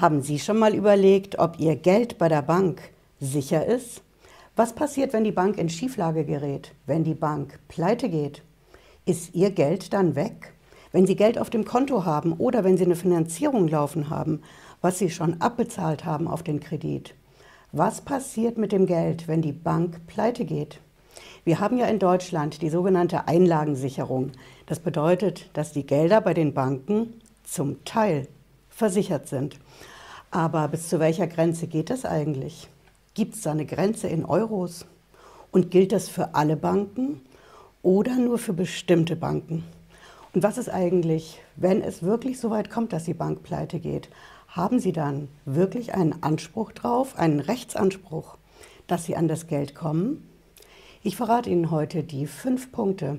Haben Sie schon mal überlegt, ob Ihr Geld bei der Bank sicher ist? Was passiert, wenn die Bank in Schieflage gerät, wenn die Bank pleite geht? Ist Ihr Geld dann weg? Wenn Sie Geld auf dem Konto haben oder wenn Sie eine Finanzierung laufen haben, was Sie schon abbezahlt haben auf den Kredit. Was passiert mit dem Geld, wenn die Bank pleite geht? Wir haben ja in Deutschland die sogenannte Einlagensicherung. Das bedeutet, dass die Gelder bei den Banken zum Teil versichert sind. Aber bis zu welcher Grenze geht das eigentlich? Gibt es da eine Grenze in Euros? Und gilt das für alle Banken oder nur für bestimmte Banken? Und was ist eigentlich, wenn es wirklich so weit kommt, dass die Bank pleite geht? Haben Sie dann wirklich einen Anspruch drauf, einen Rechtsanspruch, dass Sie an das Geld kommen? Ich verrate Ihnen heute die fünf Punkte,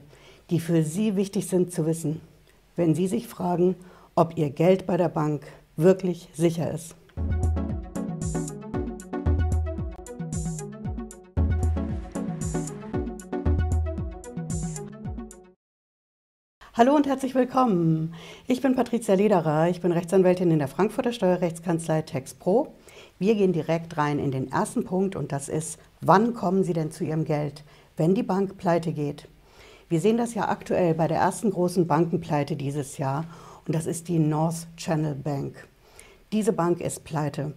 die für Sie wichtig sind zu wissen, wenn Sie sich fragen, ob Ihr Geld bei der Bank wirklich sicher ist. Hallo und herzlich willkommen. Ich bin Patricia Lederer, ich bin Rechtsanwältin in der Frankfurter Steuerrechtskanzlei TexPro. Wir gehen direkt rein in den ersten Punkt und das ist, wann kommen Sie denn zu Ihrem Geld, wenn die Bank pleite geht? Wir sehen das ja aktuell bei der ersten großen Bankenpleite dieses Jahr und das ist die North Channel Bank. Diese Bank ist pleite.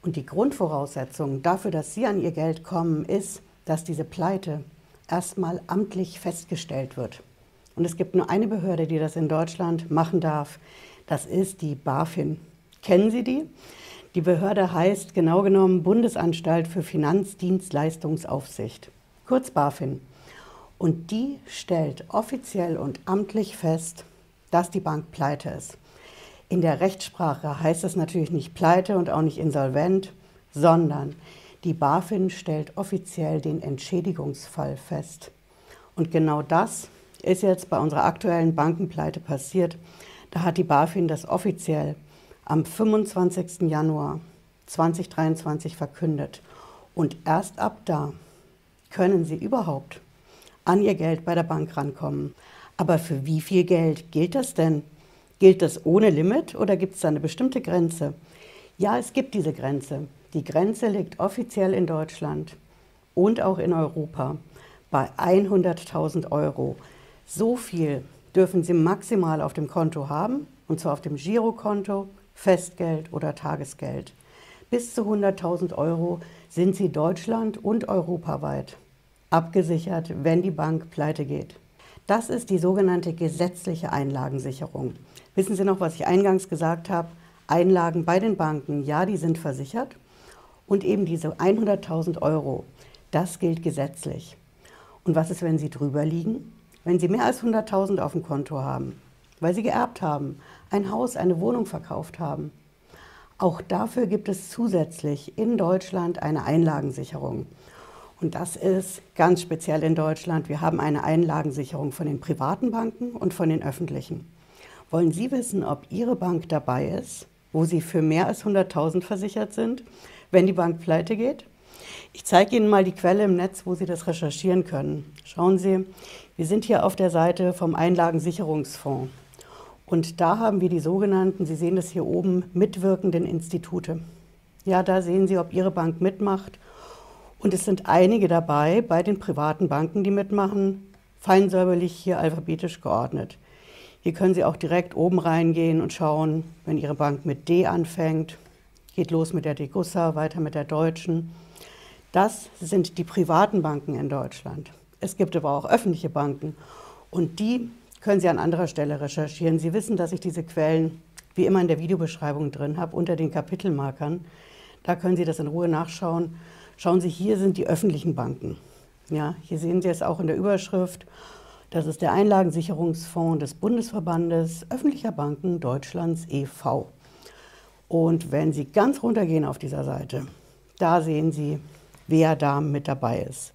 Und die Grundvoraussetzung dafür, dass Sie an Ihr Geld kommen, ist, dass diese Pleite erstmal amtlich festgestellt wird. Und es gibt nur eine Behörde, die das in Deutschland machen darf. Das ist die BaFin. Kennen Sie die? Die Behörde heißt genau genommen Bundesanstalt für Finanzdienstleistungsaufsicht, kurz BaFin. Und die stellt offiziell und amtlich fest, dass die Bank pleite ist. In der Rechtssprache heißt es natürlich nicht pleite und auch nicht insolvent, sondern die BaFin stellt offiziell den Entschädigungsfall fest. Und genau das ist jetzt bei unserer aktuellen Bankenpleite passiert. Da hat die BaFin das offiziell am 25. Januar 2023 verkündet. Und erst ab da können Sie überhaupt an Ihr Geld bei der Bank rankommen. Aber für wie viel Geld gilt das denn? Gilt das ohne Limit oder gibt es da eine bestimmte Grenze? Ja, es gibt diese Grenze. Die Grenze liegt offiziell in Deutschland und auch in Europa bei 100.000 Euro. So viel dürfen Sie maximal auf dem Konto haben, und zwar auf dem Girokonto, Festgeld oder Tagesgeld. Bis zu 100.000 Euro sind Sie deutschland- und europaweit abgesichert, wenn die Bank pleite geht. Das ist die sogenannte gesetzliche Einlagensicherung. Wissen Sie noch, was ich eingangs gesagt habe? Einlagen bei den Banken, ja, die sind versichert. Und eben diese 100.000 Euro, das gilt gesetzlich. Und was ist, wenn Sie drüber liegen? Wenn Sie mehr als 100.000 auf dem Konto haben, weil Sie geerbt haben, ein Haus, eine Wohnung verkauft haben. Auch dafür gibt es zusätzlich in Deutschland eine Einlagensicherung. Und das ist ganz speziell in Deutschland. Wir haben eine Einlagensicherung von den privaten Banken und von den öffentlichen. Wollen Sie wissen, ob Ihre Bank dabei ist, wo Sie für mehr als 100.000 versichert sind, wenn die Bank pleite geht? Ich zeige Ihnen mal die Quelle im Netz, wo Sie das recherchieren können. Schauen Sie, wir sind hier auf der Seite vom Einlagensicherungsfonds. Und da haben wir die sogenannten, Sie sehen das hier oben, mitwirkenden Institute. Ja, da sehen Sie, ob Ihre Bank mitmacht. Und es sind einige dabei bei den privaten Banken, die mitmachen, feinsäuberlich hier alphabetisch geordnet. Hier können Sie auch direkt oben reingehen und schauen, wenn Ihre Bank mit D anfängt, geht los mit der Degussa, weiter mit der Deutschen. Das sind die privaten Banken in Deutschland. Es gibt aber auch öffentliche Banken und die können Sie an anderer Stelle recherchieren. Sie wissen, dass ich diese Quellen wie immer in der Videobeschreibung drin habe, unter den Kapitelmarkern. Da können Sie das in Ruhe nachschauen. Schauen Sie, hier sind die öffentlichen Banken. Ja, hier sehen Sie es auch in der Überschrift. Das ist der Einlagensicherungsfonds des Bundesverbandes öffentlicher Banken Deutschlands e.V. Und wenn Sie ganz runtergehen auf dieser Seite, da sehen Sie, wer da mit dabei ist.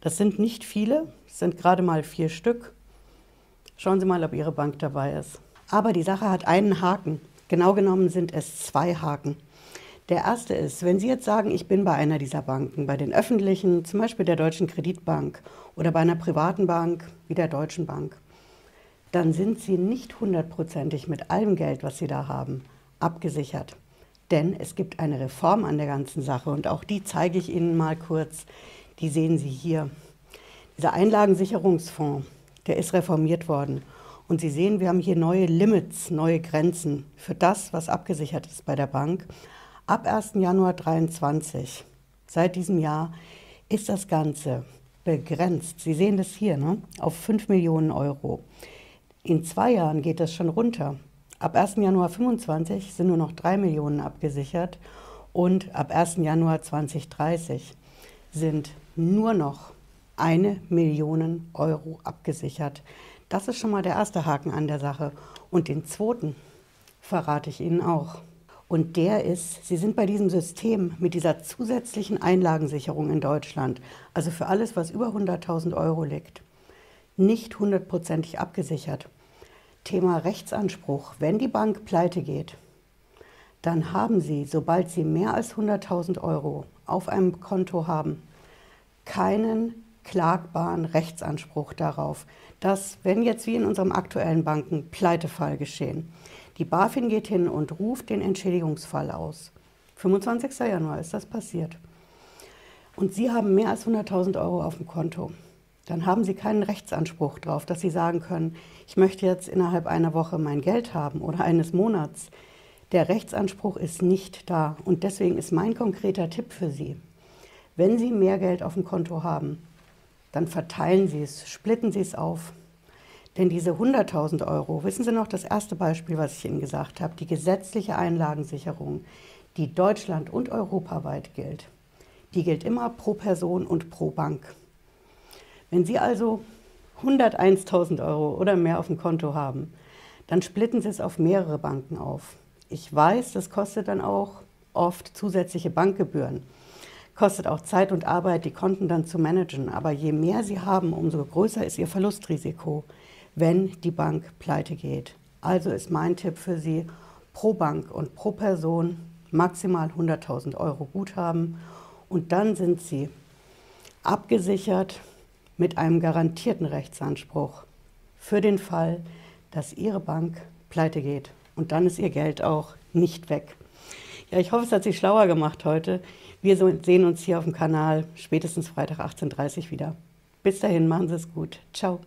Das sind nicht viele, es sind gerade mal vier Stück. Schauen Sie mal, ob Ihre Bank dabei ist. Aber die Sache hat einen Haken. Genau genommen sind es zwei Haken. Der erste ist, wenn Sie jetzt sagen, ich bin bei einer dieser Banken, bei den öffentlichen, zum Beispiel der Deutschen Kreditbank oder bei einer privaten Bank wie der Deutschen Bank, dann sind Sie nicht hundertprozentig mit allem Geld, was Sie da haben, abgesichert. Denn es gibt eine Reform an der ganzen Sache und auch die zeige ich Ihnen mal kurz. Die sehen Sie hier. Dieser Einlagensicherungsfonds, der ist reformiert worden. Und Sie sehen, wir haben hier neue Limits, neue Grenzen für das, was abgesichert ist bei der Bank. Ab 1. Januar 2023, seit diesem Jahr, ist das Ganze begrenzt. Sie sehen das hier, ne? auf 5 Millionen Euro. In zwei Jahren geht das schon runter. Ab 1. Januar 2025 sind nur noch 3 Millionen abgesichert und ab 1. Januar 2030 sind nur noch eine Million Euro abgesichert. Das ist schon mal der erste Haken an der Sache. Und den zweiten verrate ich Ihnen auch. Und der ist, Sie sind bei diesem System mit dieser zusätzlichen Einlagensicherung in Deutschland, also für alles, was über 100.000 Euro liegt, nicht hundertprozentig abgesichert. Thema Rechtsanspruch. Wenn die Bank pleite geht, dann haben Sie, sobald Sie mehr als 100.000 Euro auf einem Konto haben, keinen klagbaren Rechtsanspruch darauf, dass, wenn jetzt wie in unserem aktuellen Banken-Pleitefall geschehen, die BaFin geht hin und ruft den Entschädigungsfall aus. 25. Januar ist das passiert. Und Sie haben mehr als 100.000 Euro auf dem Konto. Dann haben Sie keinen Rechtsanspruch darauf, dass Sie sagen können, ich möchte jetzt innerhalb einer Woche mein Geld haben oder eines Monats. Der Rechtsanspruch ist nicht da. Und deswegen ist mein konkreter Tipp für Sie, wenn Sie mehr Geld auf dem Konto haben, dann verteilen Sie es, splitten Sie es auf. Denn diese 100.000 Euro, wissen Sie noch das erste Beispiel, was ich Ihnen gesagt habe, die gesetzliche Einlagensicherung, die deutschland- und europaweit gilt, die gilt immer pro Person und pro Bank. Wenn Sie also 101.000 Euro oder mehr auf dem Konto haben, dann splitten Sie es auf mehrere Banken auf. Ich weiß, das kostet dann auch oft zusätzliche Bankgebühren kostet auch Zeit und Arbeit, die Konten dann zu managen. Aber je mehr Sie haben, umso größer ist Ihr Verlustrisiko, wenn die Bank pleite geht. Also ist mein Tipp für Sie, pro Bank und pro Person maximal 100.000 Euro Guthaben und dann sind Sie abgesichert mit einem garantierten Rechtsanspruch für den Fall, dass Ihre Bank pleite geht. Und dann ist Ihr Geld auch nicht weg. Ja, ich hoffe, es hat Sie schlauer gemacht heute. Wir sehen uns hier auf dem Kanal spätestens Freitag 18.30 Uhr wieder. Bis dahin, machen Sie es gut. Ciao.